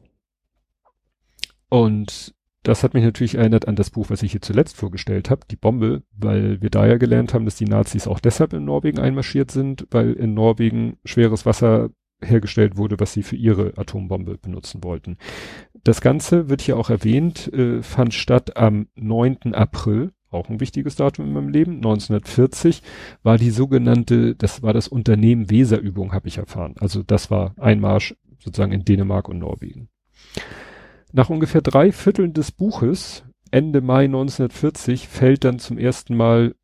Und das hat mich natürlich erinnert an das Buch, was ich hier zuletzt vorgestellt habe, die Bombe, weil wir da ja gelernt haben, dass die Nazis auch deshalb in Norwegen einmarschiert sind, weil in Norwegen schweres Wasser hergestellt wurde, was sie für ihre Atombombe benutzen wollten. Das Ganze wird hier auch erwähnt, äh, fand statt am 9. April, auch ein wichtiges Datum in meinem Leben, 1940, war die sogenannte, das war das Unternehmen Weserübung, habe ich erfahren. Also das war Einmarsch sozusagen in Dänemark und Norwegen. Nach ungefähr drei Vierteln des Buches, Ende Mai 1940, fällt dann zum ersten Mal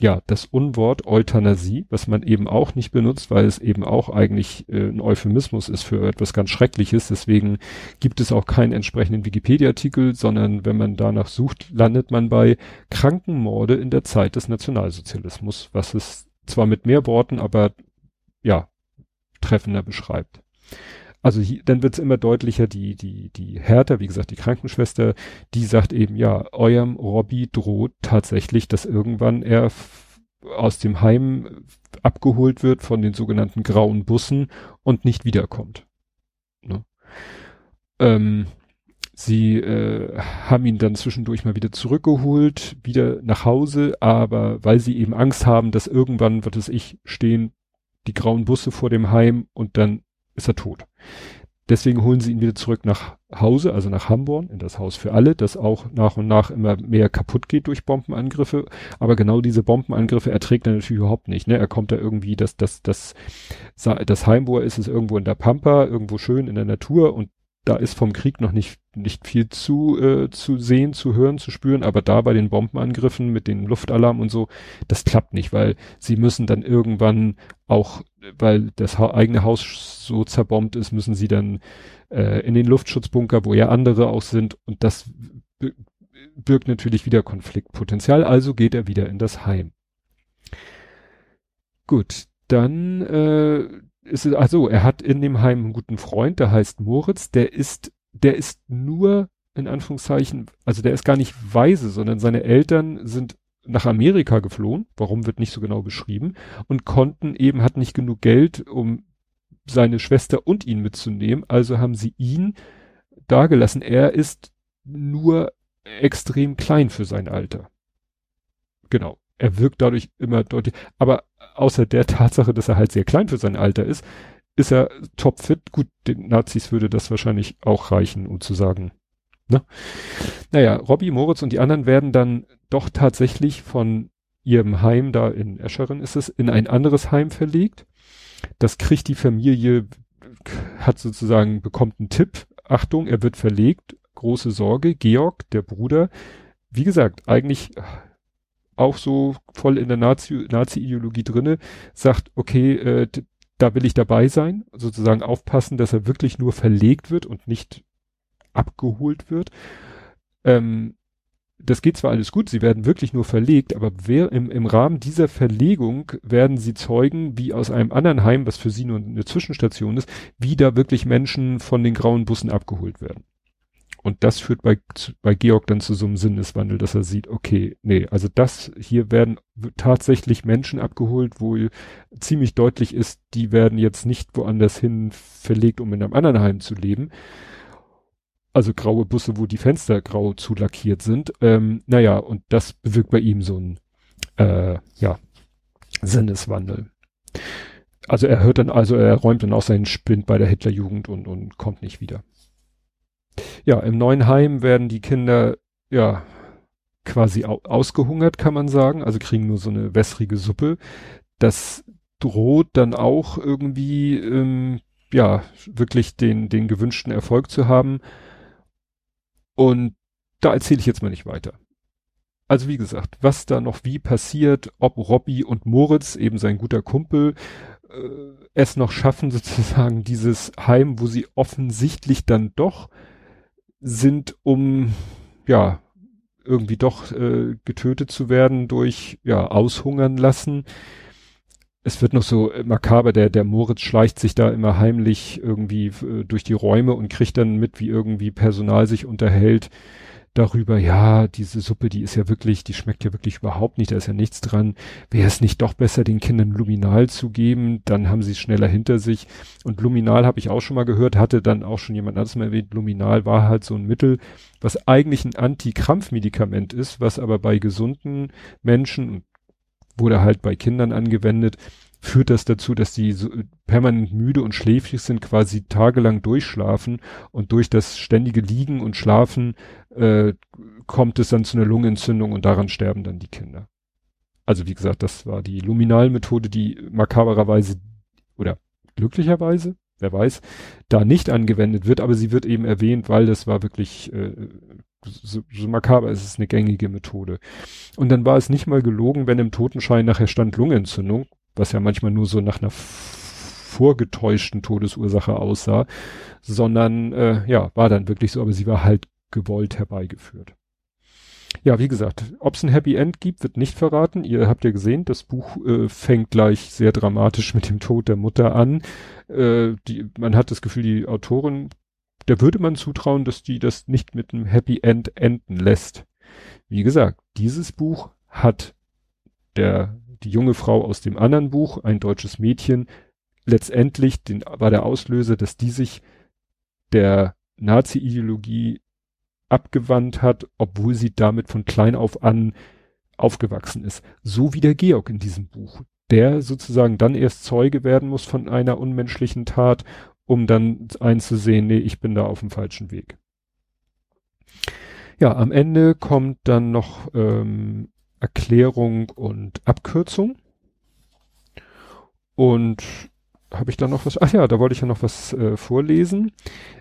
ja, das Unwort Euthanasie, was man eben auch nicht benutzt, weil es eben auch eigentlich äh, ein Euphemismus ist für etwas ganz Schreckliches. Deswegen gibt es auch keinen entsprechenden Wikipedia-Artikel, sondern wenn man danach sucht, landet man bei Krankenmorde in der Zeit des Nationalsozialismus, was es zwar mit mehr Worten, aber ja, treffender beschreibt. Also hier, dann wird's immer deutlicher, die, die, die Härter, wie gesagt, die Krankenschwester, die sagt eben, ja, eurem Robby droht tatsächlich, dass irgendwann er aus dem Heim abgeholt wird von den sogenannten grauen Bussen und nicht wiederkommt. Ne? Ähm, sie äh, haben ihn dann zwischendurch mal wieder zurückgeholt, wieder nach Hause, aber weil sie eben Angst haben, dass irgendwann, was weiß ich, stehen die grauen Busse vor dem Heim und dann ist er tot. Deswegen holen sie ihn wieder zurück nach Hause, also nach Hamburg, in das Haus für alle, das auch nach und nach immer mehr kaputt geht durch Bombenangriffe. Aber genau diese Bombenangriffe erträgt er natürlich überhaupt nicht. Ne? Er kommt da irgendwie, das, das, das, das Heim, wo er ist, ist irgendwo in der Pampa, irgendwo schön in der Natur und da ist vom Krieg noch nicht, nicht viel zu, äh, zu sehen, zu hören, zu spüren, aber da bei den Bombenangriffen mit den Luftalarm und so, das klappt nicht, weil sie müssen dann irgendwann auch, weil das ha eigene Haus so zerbombt ist, müssen sie dann äh, in den Luftschutzbunker, wo ja andere auch sind und das birgt natürlich wieder Konfliktpotenzial, also geht er wieder in das Heim. Gut, dann äh, ist es, also er hat in dem Heim einen guten Freund, der heißt Moritz, der ist, der ist nur, in Anführungszeichen, also der ist gar nicht weise, sondern seine Eltern sind nach Amerika geflohen, warum wird nicht so genau beschrieben, und konnten eben, hat nicht genug Geld, um seine Schwester und ihn mitzunehmen, also haben sie ihn dagelassen. Er ist nur extrem klein für sein Alter. Genau er wirkt dadurch immer deutlich, aber außer der Tatsache, dass er halt sehr klein für sein Alter ist, ist er topfit. Gut, den Nazis würde das wahrscheinlich auch reichen, um zu sagen, ne? Naja, Robbie, Moritz und die anderen werden dann doch tatsächlich von ihrem Heim da in Escheren ist es, in ein anderes Heim verlegt. Das kriegt die Familie, hat sozusagen, bekommt einen Tipp. Achtung, er wird verlegt. Große Sorge. Georg, der Bruder, wie gesagt, eigentlich auch so voll in der Nazi-Ideologie Nazi drinne, sagt, okay, äh, da will ich dabei sein, sozusagen aufpassen, dass er wirklich nur verlegt wird und nicht abgeholt wird. Ähm, das geht zwar alles gut, sie werden wirklich nur verlegt, aber wer im, im Rahmen dieser Verlegung werden sie Zeugen, wie aus einem anderen Heim, was für sie nur eine Zwischenstation ist, wie da wirklich Menschen von den grauen Bussen abgeholt werden. Und das führt bei, bei Georg dann zu so einem Sinneswandel, dass er sieht, okay, nee, also das, hier werden tatsächlich Menschen abgeholt, wo ziemlich deutlich ist, die werden jetzt nicht woanders hin verlegt, um in einem anderen Heim zu leben, also graue Busse, wo die Fenster grau zulackiert sind. Ähm, naja, und das bewirkt bei ihm so ein äh, ja, Sinneswandel. Also er hört dann, also er räumt dann auch seinen Spind bei der Hitlerjugend und, und kommt nicht wieder. Ja, im neuen Heim werden die Kinder ja quasi au ausgehungert, kann man sagen, also kriegen nur so eine wässrige Suppe. Das droht dann auch irgendwie ähm, ja wirklich den den gewünschten Erfolg zu haben. Und da erzähle ich jetzt mal nicht weiter. Also wie gesagt, was da noch wie passiert, ob Robby und Moritz, eben sein guter Kumpel, äh, es noch schaffen, sozusagen dieses Heim, wo sie offensichtlich dann doch sind, um ja irgendwie doch äh, getötet zu werden durch ja aushungern lassen. Es wird noch so makaber, der der Moritz schleicht sich da immer heimlich irgendwie äh, durch die Räume und kriegt dann mit, wie irgendwie Personal sich unterhält darüber, ja, diese Suppe, die ist ja wirklich, die schmeckt ja wirklich überhaupt nicht, da ist ja nichts dran. Wäre es nicht doch besser, den Kindern Luminal zu geben, dann haben sie es schneller hinter sich. Und Luminal habe ich auch schon mal gehört, hatte dann auch schon jemand anderes mal erwähnt, Luminal war halt so ein Mittel, was eigentlich ein Anti-Krampfmedikament ist, was aber bei gesunden Menschen, wurde halt bei Kindern angewendet, führt das dazu, dass die so permanent müde und schläfrig sind, quasi tagelang durchschlafen und durch das ständige Liegen und Schlafen äh, kommt es dann zu einer Lungenentzündung und daran sterben dann die Kinder. Also wie gesagt, das war die Luminalmethode, die makabererweise oder glücklicherweise, wer weiß, da nicht angewendet wird, aber sie wird eben erwähnt, weil das war wirklich äh, so, so makaber ist es eine gängige Methode. Und dann war es nicht mal gelogen, wenn im Totenschein nachher stand Lungenentzündung, was ja manchmal nur so nach einer vorgetäuschten Todesursache aussah, sondern äh, ja, war dann wirklich so, aber sie war halt gewollt herbeigeführt. Ja, wie gesagt, ob es ein Happy End gibt, wird nicht verraten. Ihr habt ja gesehen, das Buch äh, fängt gleich sehr dramatisch mit dem Tod der Mutter an. Äh, die, man hat das Gefühl, die Autorin, der würde man zutrauen, dass die das nicht mit einem Happy End enden lässt. Wie gesagt, dieses Buch hat der die junge Frau aus dem anderen Buch, ein deutsches Mädchen, letztendlich den, war der Auslöser, dass die sich der Nazi-Ideologie abgewandt hat, obwohl sie damit von klein auf an aufgewachsen ist. So wie der Georg in diesem Buch, der sozusagen dann erst Zeuge werden muss von einer unmenschlichen Tat, um dann einzusehen, nee, ich bin da auf dem falschen Weg. Ja, am Ende kommt dann noch ähm, Erklärung und Abkürzung. Und habe ich da noch was? Ach ja, da wollte ich ja noch was äh, vorlesen.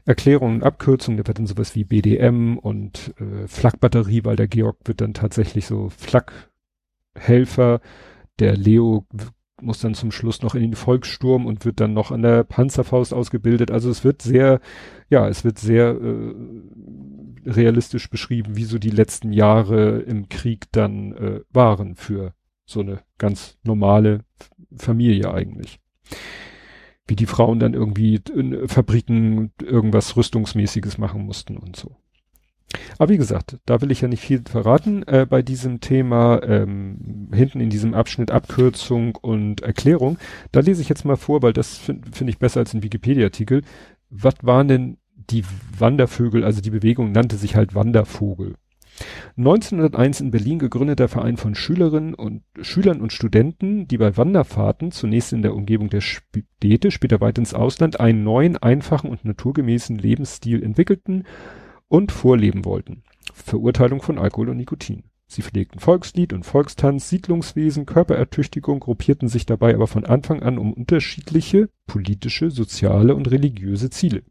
Erklärung und Abkürzung, da wird dann sowas wie BDM und äh, Flakbatterie, weil der Georg wird dann tatsächlich so Flakhelfer. Der Leo muss dann zum Schluss noch in den Volkssturm und wird dann noch an der Panzerfaust ausgebildet. Also es wird sehr, ja, es wird sehr äh, realistisch beschrieben, wie so die letzten Jahre im Krieg dann äh, waren für so eine ganz normale Familie eigentlich. Wie die Frauen dann irgendwie in Fabriken irgendwas Rüstungsmäßiges machen mussten und so. Aber wie gesagt, da will ich ja nicht viel verraten äh, bei diesem Thema, ähm, hinten in diesem Abschnitt Abkürzung und Erklärung. Da lese ich jetzt mal vor, weil das finde find ich besser als ein Wikipedia-Artikel. Was waren denn die Wandervögel, also die Bewegung nannte sich halt Wandervogel. 1901 in Berlin gegründeter Verein von Schülerinnen und Schülern und Studenten, die bei Wanderfahrten zunächst in der Umgebung der Städte, später weit ins Ausland einen neuen, einfachen und naturgemäßen Lebensstil entwickelten und vorleben wollten. Verurteilung von Alkohol und Nikotin. Sie pflegten Volkslied und Volkstanz, Siedlungswesen, Körperertüchtigung, gruppierten sich dabei aber von Anfang an um unterschiedliche politische, soziale und religiöse Ziele.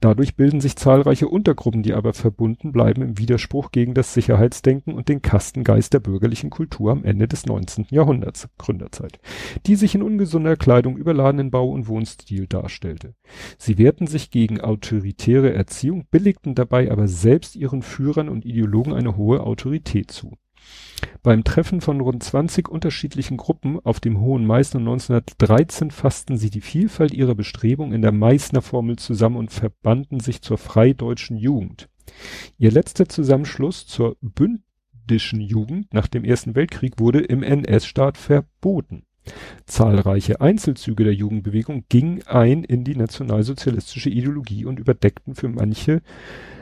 Dadurch bilden sich zahlreiche Untergruppen, die aber verbunden bleiben im Widerspruch gegen das Sicherheitsdenken und den Kastengeist der bürgerlichen Kultur am Ende des 19. Jahrhunderts, Gründerzeit, die sich in ungesunder Kleidung, überladenen Bau- und Wohnstil darstellte. Sie wehrten sich gegen autoritäre Erziehung, billigten dabei aber selbst ihren Führern und Ideologen eine hohe Autorität zu. Beim Treffen von rund 20 unterschiedlichen Gruppen auf dem Hohen Meißner 1913 fassten sie die Vielfalt ihrer Bestrebungen in der Meißner Formel zusammen und verbanden sich zur Freideutschen Jugend. Ihr letzter Zusammenschluss zur bündischen Jugend nach dem Ersten Weltkrieg wurde im NS-Staat verboten. Zahlreiche Einzelzüge der Jugendbewegung gingen ein in die nationalsozialistische Ideologie und überdeckten für manche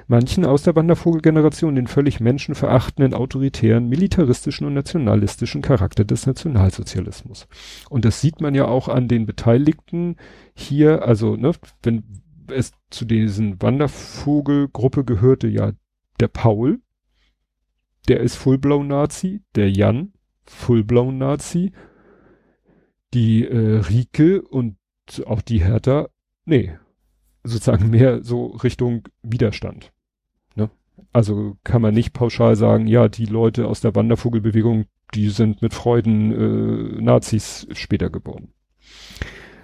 manchen aus der Wandervogelgeneration den völlig menschenverachtenden, autoritären, militaristischen und nationalistischen Charakter des Nationalsozialismus. Und das sieht man ja auch an den Beteiligten hier, also, ne, wenn es zu diesen Wandervogelgruppe gehörte ja der Paul, der ist Fullblown-Nazi, der Jan, Fullblown-Nazi, die äh, Rike und auch die Hertha, nee, sozusagen mehr so Richtung Widerstand. Also kann man nicht pauschal sagen, ja, die Leute aus der Wandervogelbewegung, die sind mit Freuden äh, Nazis später geboren.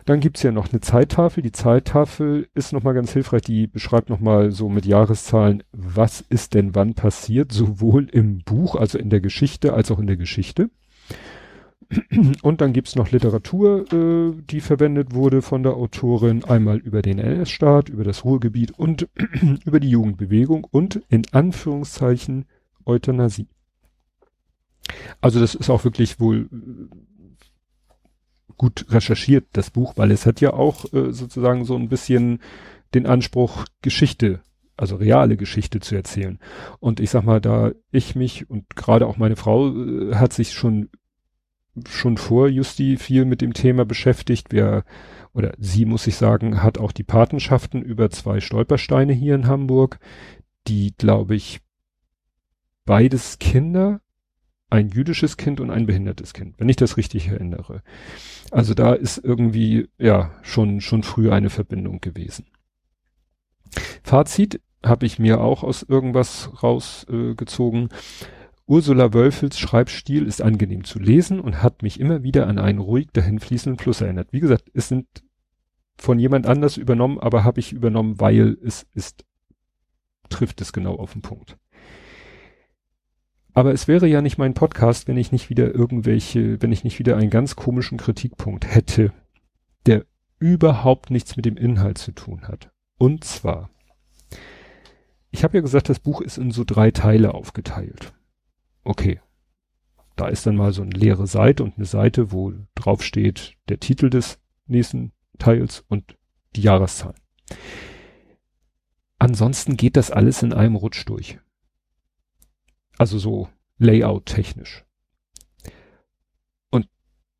Dann gibt's ja noch eine Zeittafel. Die Zeittafel ist nochmal ganz hilfreich. Die beschreibt nochmal so mit Jahreszahlen, was ist denn wann passiert, sowohl im Buch, also in der Geschichte, als auch in der Geschichte. Und dann gibt's noch Literatur, äh, die verwendet wurde von der Autorin, einmal über den NS-Staat, über das Ruhrgebiet und über die Jugendbewegung und in Anführungszeichen Euthanasie. Also das ist auch wirklich wohl äh, gut recherchiert, das Buch, weil es hat ja auch äh, sozusagen so ein bisschen den Anspruch, Geschichte, also reale Geschichte zu erzählen. Und ich sag mal, da ich mich und gerade auch meine Frau äh, hat sich schon schon vor Justi viel mit dem Thema beschäftigt. Wir, oder sie muss ich sagen, hat auch die Patenschaften über zwei Stolpersteine hier in Hamburg, die, glaube ich, beides Kinder, ein jüdisches Kind und ein behindertes Kind, wenn ich das richtig erinnere. Also da ist irgendwie, ja, schon, schon früh eine Verbindung gewesen. Fazit habe ich mir auch aus irgendwas rausgezogen. Äh, Ursula Wölfels Schreibstil ist angenehm zu lesen und hat mich immer wieder an einen ruhig dahinfließenden Fluss erinnert. Wie gesagt, es sind von jemand anders übernommen, aber habe ich übernommen, weil es ist, trifft es genau auf den Punkt. Aber es wäre ja nicht mein Podcast, wenn ich nicht wieder irgendwelche, wenn ich nicht wieder einen ganz komischen Kritikpunkt hätte, der überhaupt nichts mit dem Inhalt zu tun hat. Und zwar, ich habe ja gesagt, das Buch ist in so drei Teile aufgeteilt. Okay. Da ist dann mal so eine leere Seite und eine Seite, wo drauf steht der Titel des nächsten Teils und die Jahreszahl. Ansonsten geht das alles in einem Rutsch durch. Also so Layout technisch. Und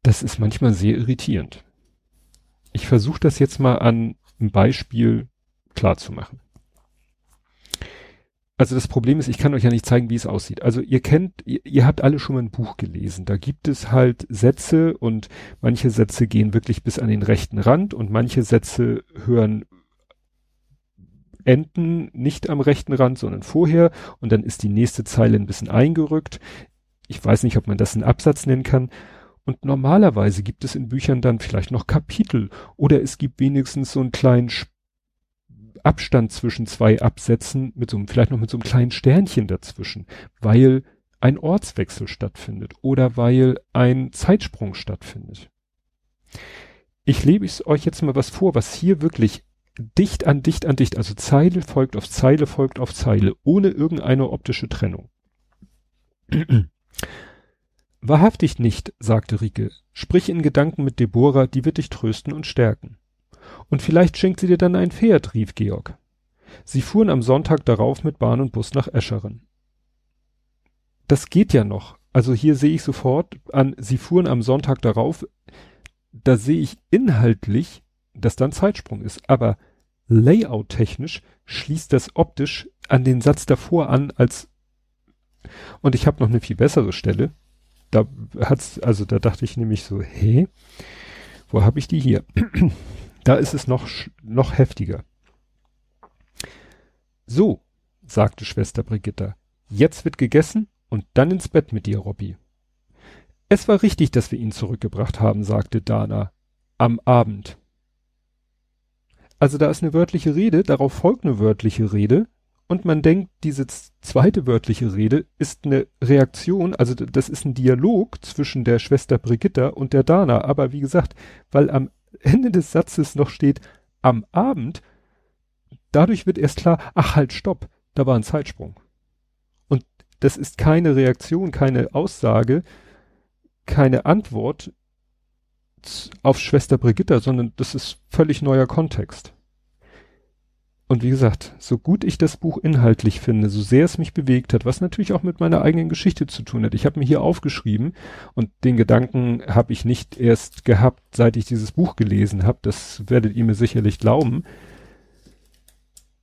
das ist manchmal sehr irritierend. Ich versuche das jetzt mal an einem Beispiel klar zu machen also das Problem ist, ich kann euch ja nicht zeigen, wie es aussieht. Also ihr kennt, ihr, ihr, habt alle schon mal ein Buch gelesen. Da gibt es halt Sätze und manche Sätze gehen wirklich bis an den rechten Rand und manche Sätze hören enden nicht am rechten Rand, sondern vorher und dann ist die nächste Zeile ein bisschen eingerückt. Ich weiß nicht, ob man das einen Absatz nennen kann. Und normalerweise gibt es in Büchern dann vielleicht noch Kapitel oder es gibt wenigstens so einen kleinen Abstand zwischen zwei Absätzen mit so einem, vielleicht noch mit so einem kleinen Sternchen dazwischen, weil ein Ortswechsel stattfindet oder weil ein Zeitsprung stattfindet. Ich lebe es euch jetzt mal was vor, was hier wirklich dicht an dicht an dicht, also Zeile folgt auf Zeile folgt auf Zeile, ohne irgendeine optische Trennung. Wahrhaftig nicht, sagte Rike. Sprich in Gedanken mit Deborah, die wird dich trösten und stärken. Und vielleicht schenkt sie dir dann ein Pferd, rief Georg. Sie fuhren am Sonntag darauf mit Bahn und Bus nach Escheren. Das geht ja noch. Also hier sehe ich sofort an, sie fuhren am Sonntag darauf, da sehe ich inhaltlich, dass dann Zeitsprung ist. Aber layout-technisch schließt das optisch an den Satz davor an, als Und ich habe noch eine viel bessere Stelle. Da hat's, also da dachte ich nämlich so, hä? Wo habe ich die hier? Da ist es noch, noch heftiger. So, sagte Schwester Brigitta, jetzt wird gegessen und dann ins Bett mit dir, Robby. Es war richtig, dass wir ihn zurückgebracht haben, sagte Dana. Am Abend. Also da ist eine wörtliche Rede, darauf folgt eine wörtliche Rede und man denkt, diese zweite wörtliche Rede ist eine Reaktion, also das ist ein Dialog zwischen der Schwester Brigitta und der Dana, aber wie gesagt, weil am Ende des Satzes noch steht am Abend, dadurch wird erst klar, ach halt, stopp, da war ein Zeitsprung. Und das ist keine Reaktion, keine Aussage, keine Antwort auf Schwester Brigitta, sondern das ist völlig neuer Kontext. Und wie gesagt, so gut ich das Buch inhaltlich finde, so sehr es mich bewegt hat, was natürlich auch mit meiner eigenen Geschichte zu tun hat. Ich habe mir hier aufgeschrieben und den Gedanken habe ich nicht erst gehabt, seit ich dieses Buch gelesen habe. Das werdet ihr mir sicherlich glauben.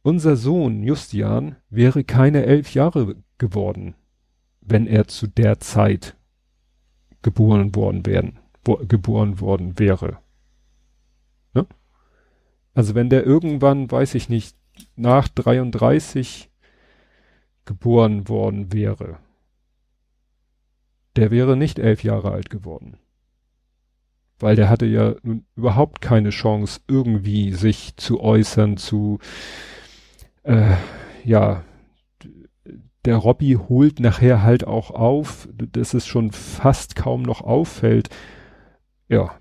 Unser Sohn Justian wäre keine elf Jahre geworden, wenn er zu der Zeit geboren worden wo, geboren worden wäre. Ne? Also wenn der irgendwann, weiß ich nicht, nach 33 geboren worden wäre, der wäre nicht elf Jahre alt geworden. Weil der hatte ja nun überhaupt keine Chance, irgendwie sich zu äußern, zu, äh, ja, der Robby holt nachher halt auch auf, dass es schon fast kaum noch auffällt. Ja,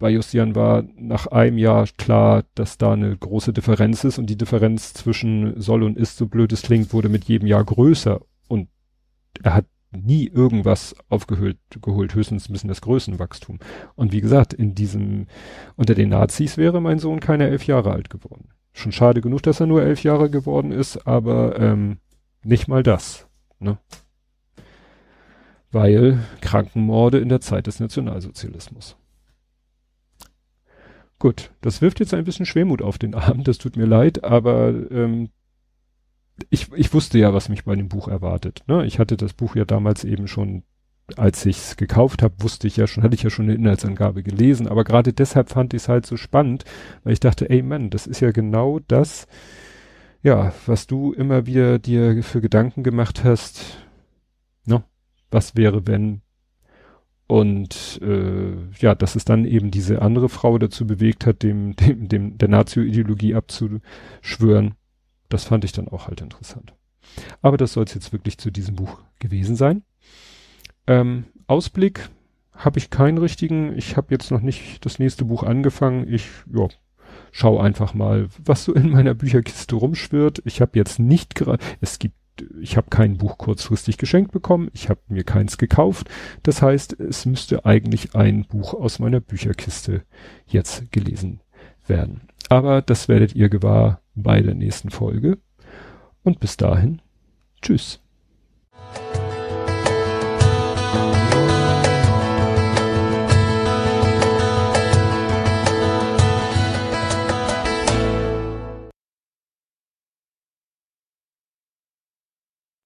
bei Justian war nach einem Jahr klar, dass da eine große Differenz ist und die Differenz zwischen soll und ist, so blöd es klingt, wurde mit jedem Jahr größer und er hat nie irgendwas aufgeholt, geholt, höchstens ein bisschen das Größenwachstum. Und wie gesagt, in diesem, unter den Nazis wäre mein Sohn keine elf Jahre alt geworden. Schon schade genug, dass er nur elf Jahre geworden ist, aber ähm, nicht mal das. Ne? Weil Krankenmorde in der Zeit des Nationalsozialismus. Gut, das wirft jetzt ein bisschen Schwermut auf den Abend, das tut mir leid, aber ähm, ich, ich wusste ja, was mich bei dem Buch erwartet. Ne? Ich hatte das Buch ja damals eben schon, als ich es gekauft habe, wusste ich ja schon, hatte ich ja schon eine Inhaltsangabe gelesen, aber gerade deshalb fand ich es halt so spannend, weil ich dachte, ey Mann, das ist ja genau das, ja, was du immer wieder dir für Gedanken gemacht hast, ne? Was wäre, wenn und äh, ja, dass es dann eben diese andere Frau dazu bewegt hat, dem, dem, dem der Nazio-Ideologie abzuschwören, das fand ich dann auch halt interessant. Aber das soll es jetzt wirklich zu diesem Buch gewesen sein. Ähm, Ausblick habe ich keinen richtigen. Ich habe jetzt noch nicht das nächste Buch angefangen. Ich ja, schau einfach mal, was so in meiner Bücherkiste rumschwirrt. Ich habe jetzt nicht gerade, es gibt ich habe kein Buch kurzfristig geschenkt bekommen, ich habe mir keins gekauft. Das heißt, es müsste eigentlich ein Buch aus meiner Bücherkiste jetzt gelesen werden. Aber das werdet ihr gewahr bei der nächsten Folge. Und bis dahin, tschüss.